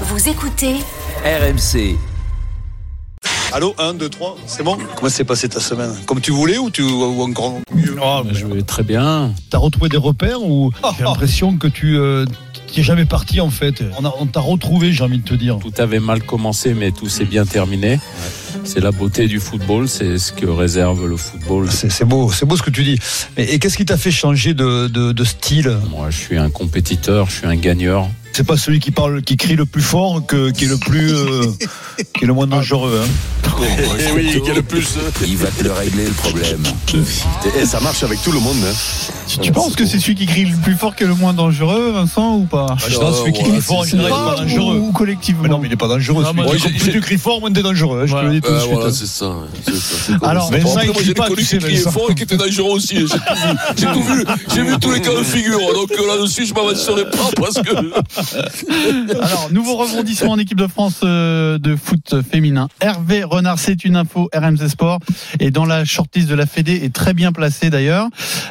Vous écoutez RMC. Allô, 1, 2, 3, c'est bon? Comment s'est passée ta semaine? Comme tu voulais ou, tu, ou encore mieux? Oh, Je vais très bien. T'as retrouvé des repères ou j'ai l'impression que tu euh, jamais parti en fait? On, t'a retrouvé, j'ai envie de te dire. Tout avait mal commencé, mais tout s'est bien terminé. C'est la beauté du football, c'est ce que réserve le football. C'est c'est beau, c'est beau ce que tu dis. Et, et qu'est-ce qui t'a fait changer de, de- de style? Moi, je suis un compétiteur, je suis un gagneur. C'est pas celui qui parle, qui crie le plus fort, que, qui est le plus, euh, qui est le moins dangereux. Hein. Eh oui, quel plus. Il va te le régler le problème. Et ça marche avec tout le monde. hein. Tu, tu penses que c'est celui qui crie le plus fort qui est le moins dangereux, Vincent, ou pas? Je pense que celui qui crie fort, il est pas dangereux. Ou collectivement. Mais non, mais il n'est pas dangereux. Ah, qui- j'ai- plus j'ai- tu cries fort, moins t'es dangereux. hein, Je te le dis tout de Euh, suite. voilà, c'est ça. c'est ça, Alors, ça. Vincent, il crie j'ai pas, connu tu sais, qui criait fort et qui était dangereux aussi. J'ai tout vu. J'ai tout vu. J'ai vu tous les cas de figure. Donc euh, là-dessus, je m'avancerai pas parce que. Alors, nouveau rebondissement en équipe de France euh, de foot féminin. Hervé Renard, c'est une info RMC Sport. Et dans la shortlist de la Fédé, est très bien placé d'ailleurs.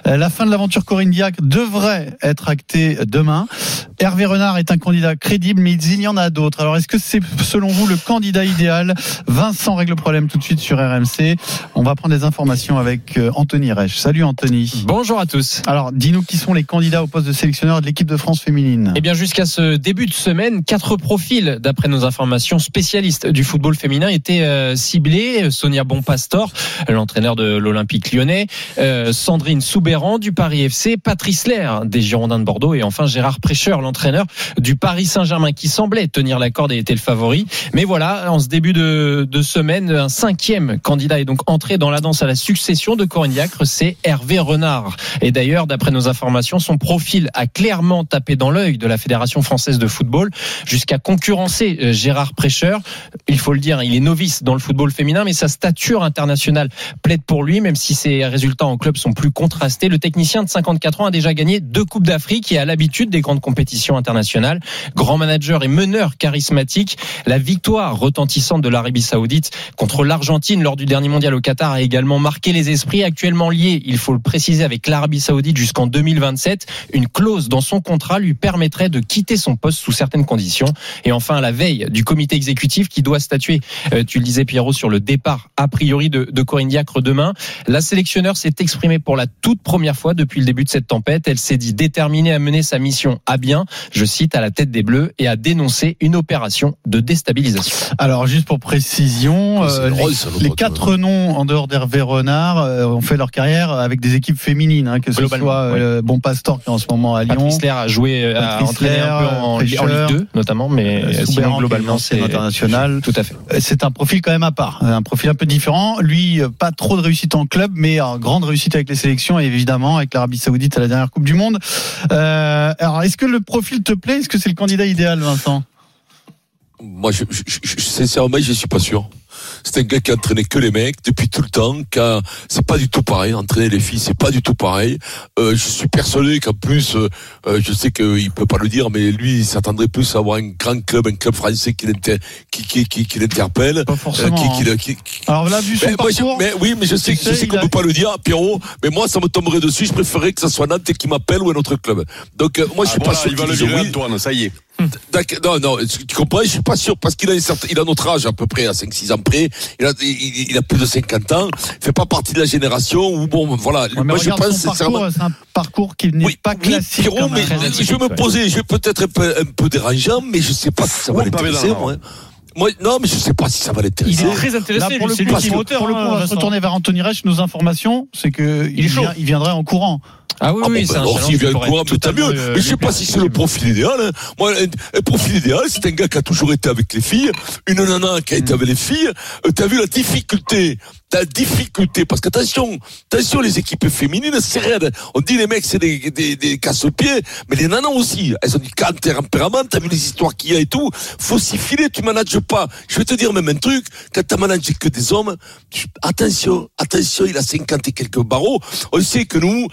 Euh, La fin de l'aventure Corinne Diac devrait être actée demain. Hervé Renard est un candidat crédible, mais il y en a d'autres. Alors, est-ce que c'est selon vous le candidat idéal? Vincent règle le problème tout de suite sur RMC. On va prendre des informations avec euh, Anthony Reich. Salut Anthony. Bonjour à tous. Alors, dis-nous qui sont les candidats au poste de sélectionneur de l'équipe de France féminine. Eh bien, jusqu'à ce début de semaine, quatre profils, d'après nos informations, spécialistes du football féminin étaient euh, ciblés. Sonia Bonpastor, l'entraîneur de l'Olympique lyonnais, euh, Sandrine Soubéran du Paris FC, Patrice Lair des Girondins de Bordeaux et enfin Gérard Prêcheur, l'entraîneur du Paris Saint-Germain qui semblait tenir la corde et était le favori. Mais voilà, en ce début de, de semaine, un cinquième candidat est donc entré dans la danse à la succession de Corinne Diacre, c'est Hervé Renard. Et d'ailleurs, d'après nos informations, son profil a clairement tapé dans l'œil de la Fédération française de football jusqu'à concurrencer euh, Gérard Prêcheur. Il faut le dire, il est novice dans le football féminin, mais sa stature internationale plaide pour lui, même si ses résultats en club sont plus contrastés. Le technicien de 54 ans a déjà gagné deux Coupes d'Afrique et a l'habitude des grandes compétitions internationales. Grand manager et meneur charismatique. La victoire retentissante de l'Arabie Saoudite contre l'Argentine lors du dernier mondial au Qatar a également marqué les esprits actuellement liés, il faut le préciser, avec l'Arabie Saoudite jusqu'en 2027. Une clause dans son contrat lui permettrait de quitter son poste sous certaines conditions. Et enfin, à la veille du comité exécutif qui doit statuer, euh, tu le disais Pierrot, sur le départ a priori de, de Corinne Diacre demain, la sélectionneur s'est exprimée pour la toute première fois depuis le début de cette tempête. Elle s'est dit déterminée à mener sa mission à bien, je cite, à la tête des Bleus et à dénoncer une opération de déstabilisation. Alors, juste pour précision, euh, drôle, les, quatre noms en dehors d'Hervé Renard euh, ont fait leur carrière avec des équipes féminines, hein, que ce soit euh, Bon Pastor qui est en ce moment à Lyon, Patrice Lair a joué, a Lair, en, en Ligue 2 notamment, mais euh, sinon globalement c'est internationale. Tout à fait. Euh, C'est un profil quand même à part, un profil un peu différent. Lui, euh, pas trop de réussite en club, mais euh, grande réussite avec les sélections et évidemment avec l'Arabie Saoudite à la dernière Coupe du Monde. Euh, alors, est-ce que le profil te plaît? Est-ce que c'est le candidat idéal, Vincent? Moi, je, je, je- je- sincèrement, je suis pas sûr. C'est un gars qui a entraîné que les mecs depuis tout le temps. C'est pas du tout pareil. Entraîner les filles, c'est pas du tout pareil. Euh, je suis persuadé qu'en plus, euh, euh, je sais qu'il peut pas le dire, mais lui, il s'attendrait plus à avoir un grand club, un club français qui l'inter- qui, qui, qui, qui l'interpelle. Pas euh, qui, hein. qui, le- qui- qui- Alors là, vu son Mais, moi, je- parcours, mais oui, mais je sais, tu je sais, sais qu'on a- peut pas le dire, Pierrot. Mais moi, ça me tomberait dessus. Je préférerais que ça soit Nantes qui m'appelle ou un autre club. Donc, euh, moi, je suis pas sûr il va le virer, oui. Antoine, ça y est. D'accord, Non, non, tu comprends, je suis pas sûr, parce qu'il a, certain- il a notre âge à peu près, à 5-6 ans près, il a, il, il a plus de 50 ans, il fait pas partie de la génération où, bon, voilà, Ouais, mais moi je pense sincèrement... c'est un parcours qui n'est Oui, pas oui, classique. Pierrot, mais je vais me poser, je vais peut-être un peu, un peu dérangeant, mais je sais pas si ça va l'intéresser, moi. Moi, non, mais je sais pas si ça va l'intéresser. très intéressé. Là, pour le lui, coup, lui qui est pour moteur, le coup, hein, on va se retourner vers Anthony Reich. Nos informations, c'est que il, est vient- il viendrait en courant. Ah oui, Ah oui, bon, c'est ben s'il vient courant, mais tant mieux. euh, Mais je sais pas si c'est le profil idéal. hein. Moi, un, un profil idéal, c'est un gars qui a toujours été avec les filles, une nana qui a été avec les filles. Euh, T'as vu la difficulté, la difficulté, parce qu'attention, attention, les équipes féminines, c'est raide. On dit les mecs, c'est des, des, des casse-pieds, mais les nanas aussi. Elles ont du tempérament, t'as vu les histoires qu'il y a et tout. Faut s'y filer, tu manages pas. Je vais te dire même un truc, quand t'as managé que des hommes, tu- attention, attention, il a 50 et quelques barreaux. On sait que nous,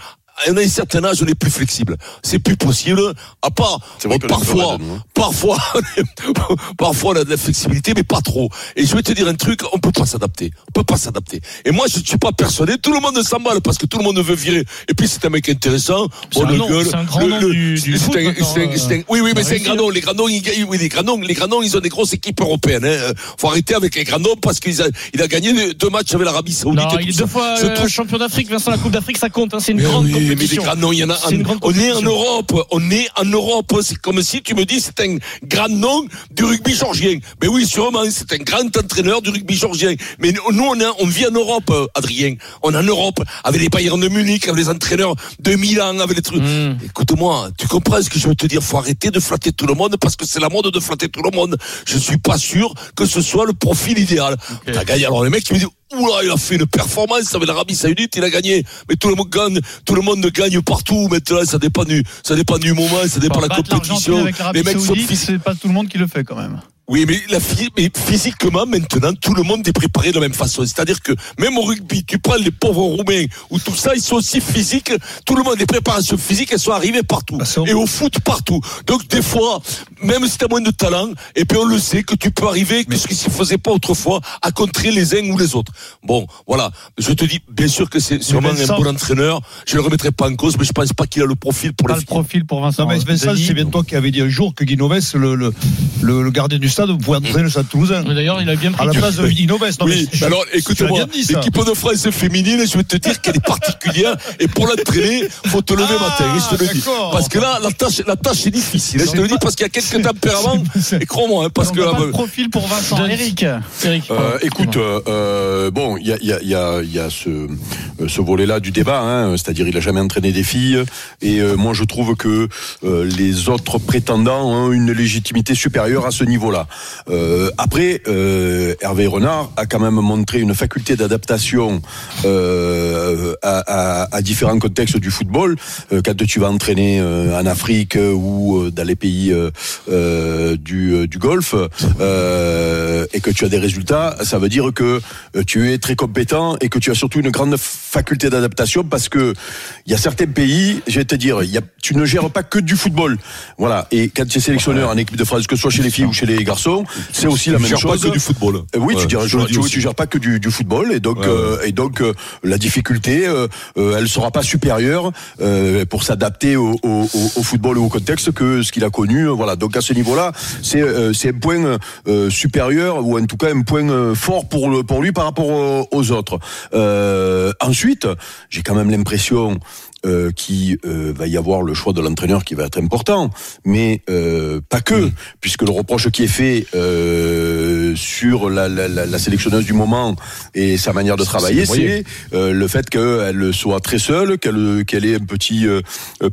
à un certain âge, on est plus flexible. C'est plus possible. À part, bon, parfois, parfois, parfois, on a de la flexibilité, mais pas trop. Et je vais te dire un truc, on peut pas s'adapter. On peut pas s'adapter. Et moi, je ne suis pas persuadé. Tout le monde s'emballe parce que tout le monde veut virer. Et puis, c'est un mec intéressant. Bon, un le gueule. c'est un grand le- nom le- du- du c'est foot un- maintenant, c'est un- c'est un- Oui, oui, mais c'est un grand nom. Les grands noms, ils oui, les grands noms, les grands noms, ils ont des grosses équipes européennes, hein. Faut arrêter avec les grands noms parce qu'il a, il a gagné deux matchs avec l'Arabie Saoudite. Non, et il est deux fois euh, champion d'Afrique. Vincent, la Coupe d'Afrique, ça compte. hein, c'est une mais grande oui, mais les compétition. grands noms, il y en a. Grande on est en. Europe. On est en Europe. C'est comme si tu me dis c'est un grand nom du rugby georgien. Mais oui, sûrement, c'est un grand entraîneur du rugby georgien. Mais nous, on, est- on vit en Europe, Adrien. On est en Europe avec les Bayern de Munich, avec les entraîneurs de Milan, avec les trucs. Mm. Écoute-moi, tu comprends ce que je veux te dire? Faut arrêter de flatter tout le monde parce que c'est la mode de flatter tout le monde. Je suis pas sûr que ce soit le profil idéal. T'as gagné. Alors les mecs qui me disent Oula, il a fait une performance avec l'Arabie Saoudite, il a gagné. Mais tout le monde gagne, tout le monde gagne partout. Maintenant, ça dépend du, ça dépend du moment, ça dépend de la compétition. avec Les mecs Saoudite, c'est pas tout le monde qui le fait quand même. Oui, mais, la, mais physiquement, maintenant, tout le monde est préparé de la même façon. C'est-à-dire que même au rugby, tu prends les pauvres Roumains ou tout ça, ils sont aussi physiques. Tout le monde, les préparations physiques, elles sont arrivées partout. Ah, Et au foot, partout. Donc, des fois, même si tu as moins de talent, et puis on le sait que tu peux arriver, que ce qui se faisait pas autrefois, à contrer les uns ou les autres. Bon, voilà. Je te dis, bien sûr que c'est sûrement un bon entraîneur. Je le remettrai pas en cause, mais je pense pas qu'il a le profil pour Pas les le profil pour Vincent. Non, mais Vincent, c'est bien toi qui avais dit un jour que Guinoves, le, le, le, le gardien du stade, pouvez entraîner le stade toulousain. Mais D'ailleurs, il a bien pris. À la place de Guinoves. Non, Oui, je- alors écoute-moi, l'équipe de France féminine, je vais te dire qu'elle est particulière et pour l'entraîner, faut te lever Ah, matin, je te le dis. Parce que là, la tâche, la tâche est difficile. Je te le dis parce qu'il y a quelques tempéraments, et crois-moi, hein, parce que là, pas de profil pour Vincent. Eric. Eric. Euh, écoute, euh, euh, bon, il y a, il y, a, il y, a, il y a ce, euh, ce volet-là du débat, hein, c'est-à-dire il a jamais entraîné des filles, et euh, moi je trouve que euh, les autres prétendants ont une légitimité supérieure à ce niveau-là. Euh, après, euh, Hervé Renard a quand même montré une faculté d'adaptation euh, à, à, à différents contextes du football. Euh, quand tu vas entraîner euh, en Afrique ou euh, dans les pays du, du Golfe euh, et que tu as des résultats, ça veut dire que tu es très compétent et que tu as surtout une grande faculté d'adaptation parce que il y a certains pays, je vais te dire, y a, tu ne gères pas que du football. Voilà. Et quand tu es sélectionneur en équipe de France, que ce soit chez les filles ou chez les garçons, c'est aussi la je même chose. pas que du football. Euh, Oui, Ouais, tu, tu, tu gères pas que du, du football et donc Ouais, euh, et donc euh, la difficulté, euh, euh, elle sera pas supérieure euh, pour s'adapter au, au, au- au football ou au contexte que ce qu'il a connu. euh, Voilà. Donc à ce niveau-là, c'est euh, c'est un point euh, supérieur ou en tout cas un point euh, fort pour le, pour lui par rapport aux, aux autres. Euh, ensuite, j'ai quand même l'impression euh, qu'il euh, va y avoir le choix de l'entraîneur qui va être important, mais euh, pas que, puisque le reproche qui est fait euh, sur la, la, la, la sélectionneuse du moment et sa manière de travailler, c'est euh, le fait qu'elle soit très seule, qu'elle qu'elle ait un petit, euh,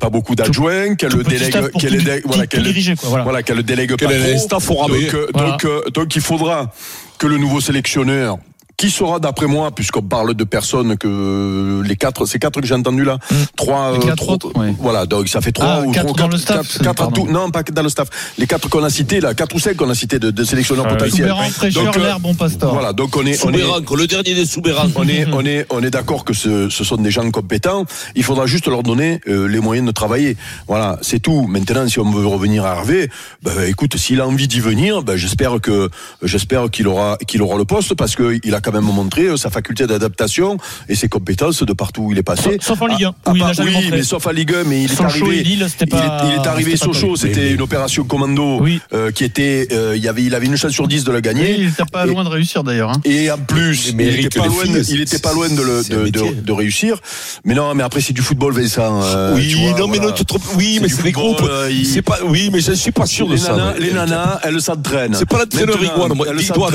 pas beaucoup d'adjoints, qu'elle le délègue, qu'elle délègue- voilà, qu'elle voilà. voilà, qu'elle le délègue pas trop. staff au rabais. Donc, Voilà. donc, donc il faudra que le nouveau sélectionneur qui sera d'après moi, puisqu'on parle de personnes que les quatre, c'est quatre que j'ai entendu là, trois, Les euh, quatre trois- autres, ouais. voilà, donc ça fait trois Ah, ou quatre trois, dans quatre, le staff, quatre- tout, non pas que dans le staff, les quatre qu'on a cités là, quatre ou cinq qu'on a cités de, de sélectionneurs Ah, potentiels. Soubéran, Fraîcheur, Donc, euh, L'air, Bon Pastor. Voilà, donc on est, on est, le dernier des Soubérans. on est, on est, on est d'accord que ce, ce sont des gens compétents. Il faudra juste leur donner euh, les moyens de travailler. Voilà, c'est tout. Maintenant, si on veut revenir à Hervé, ben, écoute, s'il a envie d'y venir, ben, j'espère que, j'espère qu'il aura, qu'il aura le poste parce que il a quand même montré euh, sa faculté d'adaptation et ses compétences de partout où il est passé. Sauf en Ligue 1, À- à où il part- jamais oui, montré. mais sauf à Ligue 1, mais il est Sochaux arrivé. Lille, c'était il est- il est, arrivé Sochaux, c'était une opération commando Oui. euh, qui était, euh, il avait, il avait une chance sur 10 de la gagner. il était pas Et- loin de réussir d'ailleurs. hein. Et en plus, Mais il Eric, était pas loin, filles, de, c'est- il était pas loin de, le, c'est un de, métier. de, de réussir. Mais non, mais après c'est du football, Vincent. euh, oui, tu vois, non, mais voilà. non, tu te trompes. Oui, C'est mais du c'est des groupes. il- C'est pas, oui, mais je suis pas sûr de ça. les nanas, elles s'entraînent. C'est pas l'entraîneur Iguane, moi.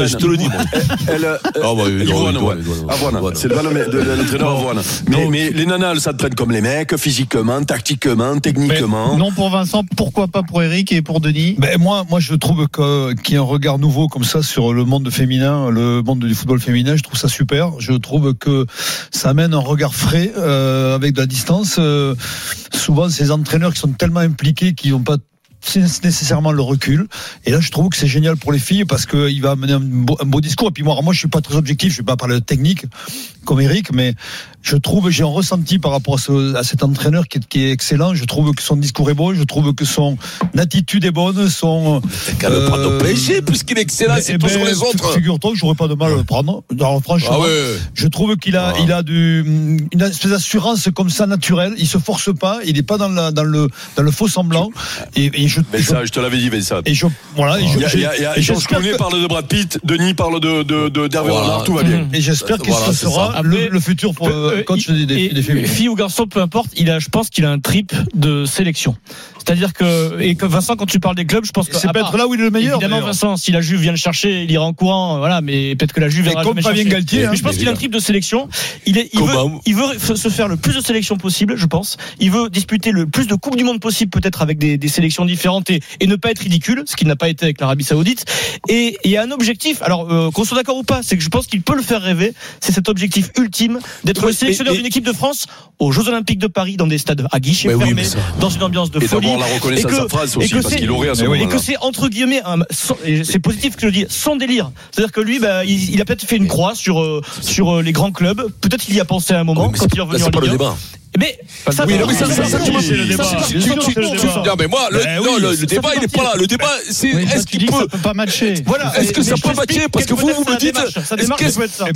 je te le dis, moi. Avoine. C'est le nom de, l'entraîneur Avoine. Mais, mais les nanas, elles s'entraînent comme les mecs, physiquement, tactiquement, techniquement. Non pour Vincent, pourquoi pas pour Eric et pour Denis? Ben moi, moi, je trouve que qu'il y a un regard nouveau comme ça sur le monde féminin, le monde du football féminin. Je trouve ça super. Je trouve que ça amène un regard frais euh, avec de la distance. Euh, souvent, ces entraîneurs qui sont tellement impliqués, qui n'ont pas nécessairement le recul. Et là, je trouve que c'est génial pour les filles parce qu'il va amener un beau, un beau discours. Et puis moi, moi, je suis pas très objectif, je vais pas parler de technique comme Eric, mais je trouve, j'ai un ressenti par rapport à, ce- à cet entraîneur qui est, qui est excellent. Je trouve que son discours est bon, je trouve que son attitude est bonne, son. Qu'à le prendre au Euh, PSG, puisqu'il est excellent, c'est eh pas ben, sur les autres. Figure-toi que j'aurais pas de mal à le prendre. Alors, franchement, Ah ouais. je trouve qu'il a, Ah. il a du, une espèce d'assurance comme ça naturelle. Il se force pas. Il n'est pas dans, la, dans le, dans le faux semblant. Et, et je, je- Vincent, je te l'avais dit, Vincent. et je, voilà. Et je- Il y a, il y a, a- que- parle de Brad Pitt, Denis parle de, de, de, d'Hervé Voilà. Renard, tout va bien. Et j'espère que Voilà, ce sera ça. le, futur pour, euh, Euh, coach il- des, des, féminines. Fille ou garçon, peu importe, il a, je pense qu'il a un trip de sélection. C'est-à-dire que, et que Vincent, quand tu parles des clubs, je pense que. C'est part- peut-être là où il est le meilleur. Évidemment, d'ailleurs. Vincent, si la Juve vient le chercher, il ira en courant, voilà, mais peut-être que la Juve Mais comme Fabien chercher. Galtier, hein. Mais je pense qu'il a un trip de sélection. Il, est, il, veut, il veut se faire le plus de sélections possible, je pense. Il veut disputer le plus de Coupes du Monde possible, peut-être avec des, des sélections différentes et, et ne pas être ridicule, ce qui n'a pas été avec l'Arabie Saoudite. Et il y a un objectif, alors euh, qu'on soit d'accord ou pas, c'est que je pense qu'il peut le faire rêver. C'est cet objectif ultime d'être le sélectionneur d'une équipe de France aux Jeux Olympiques de Paris dans des stades à guichets oui, fermés, dans une ambiance de Et folie. la Et que- phrase et aussi, que parce qu'il aurait à ce et que c'est entre guillemets, c'est positif que je le dis, son délire. C'est-à-dire que lui, bah, il, il a peut-être fait une croix sur euh, sur euh, les grands clubs. Peut-être qu'il y a pensé à un moment Oui, quand il est revenu en Ligue 1. Mais ça, Oui, ça, ça, ça, mais moi, le, oui, le, débat, il est partie. pas là. Le débat, c'est est-ce qu'il peut. pas matcher. Voilà. Est-ce que ça peut matcher Parce que vous, vous me dites,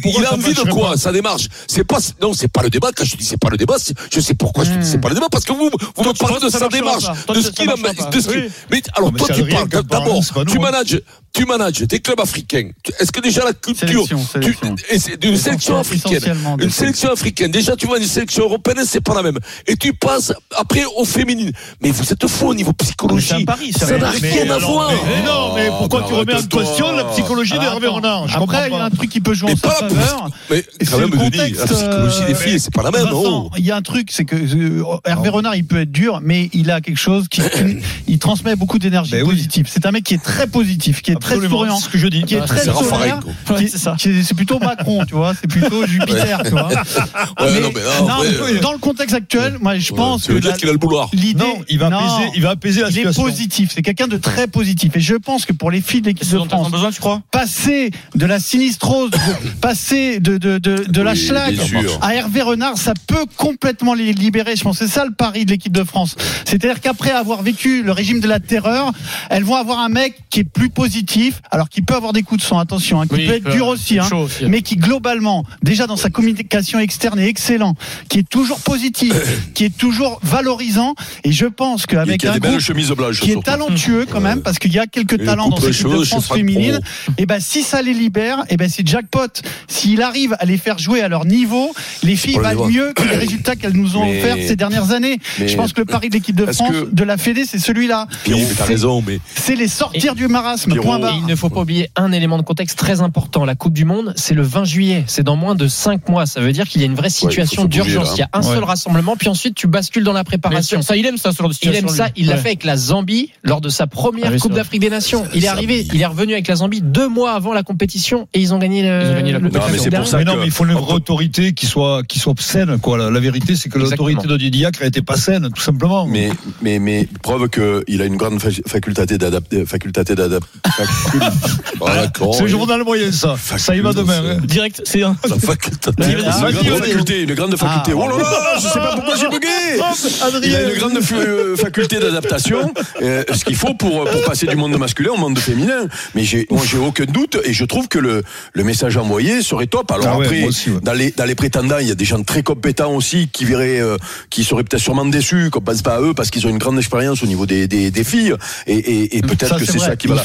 il a envie de quoi Sa démarche? C'est pas, non, c'est pas le débat. Quand je dis c'est pas le débat, je sais pourquoi je dis c'est pas le débat. Parce que vous, vous me parlez de sa démarche, de ce qu'il a. Mais alors, toi, tu parles, d'abord, tu hein. manages, tu manages des clubs africains. Est-ce que déjà la culture, Sélection, sélection. africaine, une sélection africaine. Déjà, tu vois, une sélection européenne, c'est pas la même. Et tu passes après aux féminines. Mais vous êtes faux au niveau psychologie. pari, c'est Ça n'a rien à alors, voir. mais- mais non, mais pourquoi tu remets en question la psychologie d'Hervé attends. Renard? Je Après, comprends il y a un truc qui peut jouer Mais en sa pas la- faveur. Mais quand même, la psychologie des euh, filles, c'est pas la même, il y a un truc, c'est que euh, Hervé Renard, il peut être dur, mais il a quelque chose qui, il transmet beaucoup d'énergie Ben positive. C'est un mec qui est très positif, qui est très souriant, ce que je dis. qui est très C'est solaire. Plutôt Macron, tu vois. C'est plutôt Jupiter, tu vois. Dans le contexte actuel, moi, je pense que qu'il a le boulard. l'idée, il va apaiser, il va apaiser la il est situation. positif. C'est quelqu'un de très positif. Et je pense que pour les filles de l'équipe de France, besoin, tu crois? passer de la sinistrose, passer de, de, de, de la sûr. à Hervé Renard, ça peut complètement les libérer. Je pense que c'est ça le pari de l'équipe de France. C'est-à-dire qu'après avoir vécu le régime de la terreur, elles vont avoir un mec qui est plus positif, alors qui peut avoir des coups de sang, attention, hein, qui Oui, peut être euh, dur aussi, hein, mais qui globalement, déjà dans sa communication externe est excellent, qui est toujours positif, qui est toujours valorisant. Et je pense qu'avec un groupe qui est talentueux quand même parce qu'il y a quelques Et talents dans cette équipe de cheveux chez France féminine et ben si ça les libère et ben c'est jackpot. S'il arrive à les faire jouer à leur niveau les filles valent mieux que les résultats qu'elles nous ont Mais- offerts ces dernières années. mais- je pense que le pari de l'équipe de France que- de la Fédé c'est celui-là. Pierrot, t'as C'est- raison, mais c'est les sortir du marasme Pierrot, point Et barre il ne faut pas oublier un élément de contexte très important. La Coupe du Monde, c'est le 20 juillet. C'est dans moins de 5 mois. Ça veut dire qu'il y a une vraie situation d'urgence. Il y a un seul rassemblement, puis ensuite tu bascules dans la préparation. ça, il aime ça, ce genre de Il aime ça, lui. il l'a Ouais. fait avec la Zambie lors de sa première Ah Coupe d'Afrique des Nations. Il est arrivé, il est revenu avec la Zambie deux mois avant la compétition et ils ont gagné le. Ils ont gagné la compétition. Non, mais c'est pour ça Mais non, que- mais il faut une vraie autorité qui soit, qui soit saine, quoi. La, la vérité, c'est que l'autorité de Didier Diacre n'était pas saine, tout simplement. Mais, mais, mais, preuve qu'il a une grande fa- faculté d'adapter, faculté d'adapter. Ah, c'est le journal moyen, ça. Ça y va demain. hein. Direct, c'est un. La faculté. Ah, Une grande vas-y. faculté, une grande faculté. Ah. oh là là, je sais pas pourquoi j'ai bugué. Il a Adrien. une grande euh, faculté d'adaptation, euh, ce qu'il faut pour, pour passer du monde masculin au monde féminin. Mais j'ai, moi, j'ai aucun doute et je trouve que le, le message envoyé serait top. Alors Ah ouais, après, moi aussi, ouais. dans les, dans les prétendants, il y a des gens très compétents aussi qui verraient, euh, qui seraient peut-être sûrement déçus, qu'on pense pas à eux parce qu'ils ont une grande expérience au niveau des, des, des filles et, et, et peut-être que c'est ça qui va la-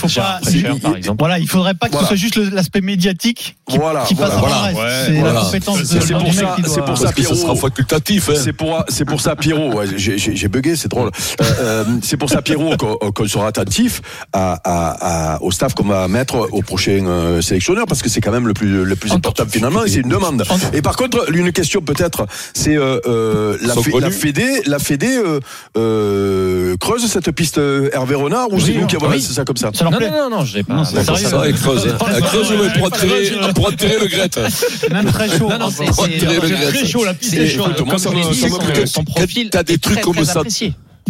Cher, par exemple. voilà il faudrait pas que Voilà. ce soit juste l'aspect médiatique qui, Voilà, qui passe voilà, reste. Ouais, c'est voilà. la compétence de, C'est pour ça- qui doit- c'est pour ça Parce que ça Pierrot. sera facultatif. hein. C'est pour, c'est pour ça, Pierrot. ouais, j'ai- bugué, c'est drôle. Euh, euh, c'est pour ça, Pierrot, qu'on sera attentif à, à, à- au staff qu'on va mettre au prochain euh, sélectionneur, parce que c'est quand même le plus, le plus important finalement, et c'est une demande. Et par contre, une question peut-être, c'est euh, euh, la, la Fédé, la Fédé euh, euh, creuse cette piste Hervé Renard ou c'est nous qui avons oui. lancé ça comme ça? Non, non, non, non, je l'ai pas. Non, c'est sérieux. Ça, elle creuse. creuse ouais, pour attirer, pour attirer le grette. même très chaud Non, non, c'est-. Très chaud, la piste est chaude. Moi, ça me- son- profil T'as des trucs comme ça.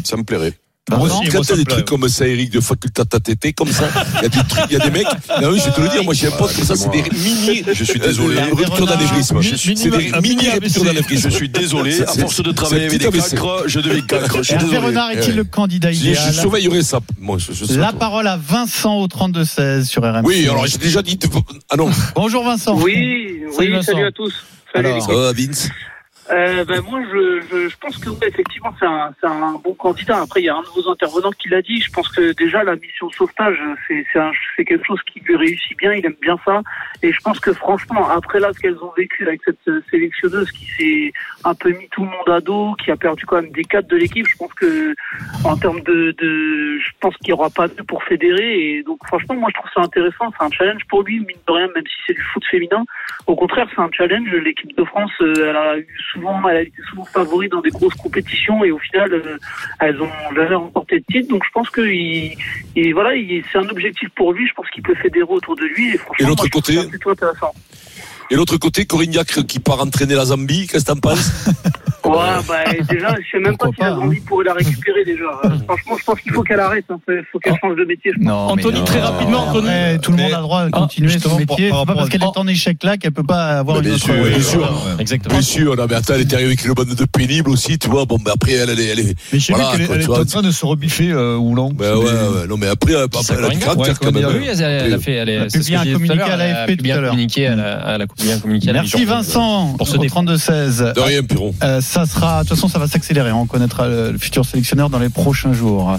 Ça me plairait. Moi aussi, Quand t'as des plaît. trucs comme ça, Eric, de facultata tété, comme ça, il y a des trucs, il y a des mecs. Non, je vais te le dire, moi j'ai un pote comme ça, c'est des mini. Je suis désolé. euh, ruptures d'anévrisme. Je suis- C'est des mini ruptures d'anévrisme. Je suis désolé, à force de travailler avec des cancres, je deviens suis Hervé désolé. Renard est-il le candidat Je, je idéal surveillerai ça. Moi, je, je sais La parole à Vincent au 32-16 sur RMC. Oui, alors j'ai déjà dit. Ah non, Bonjour Vincent. Oui, Salut, oui, salut à tous. Salut Vince? Euh, ben moi, je, je, je pense que ouais, effectivement, c'est un, c'est un bon candidat. Après, il y a un de vos intervenants qui l'a dit. Je pense que déjà la mission sauvetage, c'est c'est un- c'est quelque chose qui lui réussit bien. Il aime bien ça. Et je pense que franchement, après là, ce qu'elles ont vécu avec cette sélectionneuse qui s'est un peu mis tout le monde à dos, qui a perdu quand même des cadres de l'équipe, je pense que en termes de, de je pense qu'il n'y aura pas de pour fédérer. Et donc, franchement, moi, je trouve ça intéressant. C'est un challenge pour lui, mine de rien, même si c'est du foot féminin. Au contraire, c'est un challenge. L'équipe de France, euh, elle a eu souvent, elle a été souvent favori dans des grosses compétitions et au final, euh, elles ont jamais remporté de titre. Donc, je pense que il, il- voilà, il- c'est un objectif pour lui. Je pense qu'il peut fédérer autour de lui. Et, franchement, Et l'autre côté ça plutôt intéressant. Et l'autre côté, Corignac qui part entraîner la Zambie, qu'est-ce que t'en penses? Ouais, bah, déjà, je sais même pas Pourquoi si la pas, Zambie pourrait la récupérer déjà. Euh, Franchement, je pense qu'il faut qu'elle arrête. Il faut qu'elle change de métier. je pense. Non, Anthony, mais, très euh, rapidement, Anthony. Après, tout le monde a le droit de Ah, continuer son métier. C'est par pas parce qu'elle est en échec là qu'elle peut pas avoir Mais une bien autre. sûr, bien euh, sûr. Exactement. Bien sûr, non, mais attends, elle est arrivée avec une bande de pénibles aussi, tu vois. Bon, mais après, elle, elle est. Elle est Mais j'ai Voilà, vu qu'elle est en train de se rebiffer, euh, Oulon. ben ouais, ouais, non, mais après, elle, a du caractère quand même. Oui, elle, elle a fait, elle, Elle a ce je tout communiqué à l'AFP tout bien à l'heure. elle a bien communiqué à la Merci. Vincent Pour défendre. 32-16. De rien, Piron. Ça sera, de toute façon, ça va s'accélérer. On connaîtra le, le futur sélectionneur dans les prochains jours.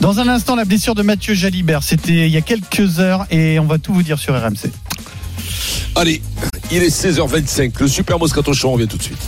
Dans un instant, la blessure de Mathieu Jalibert. C'était il y a quelques heures et on va tout vous dire sur RMC. Allez, il est 16h25. Le Super Moscato Show, on revient tout de suite.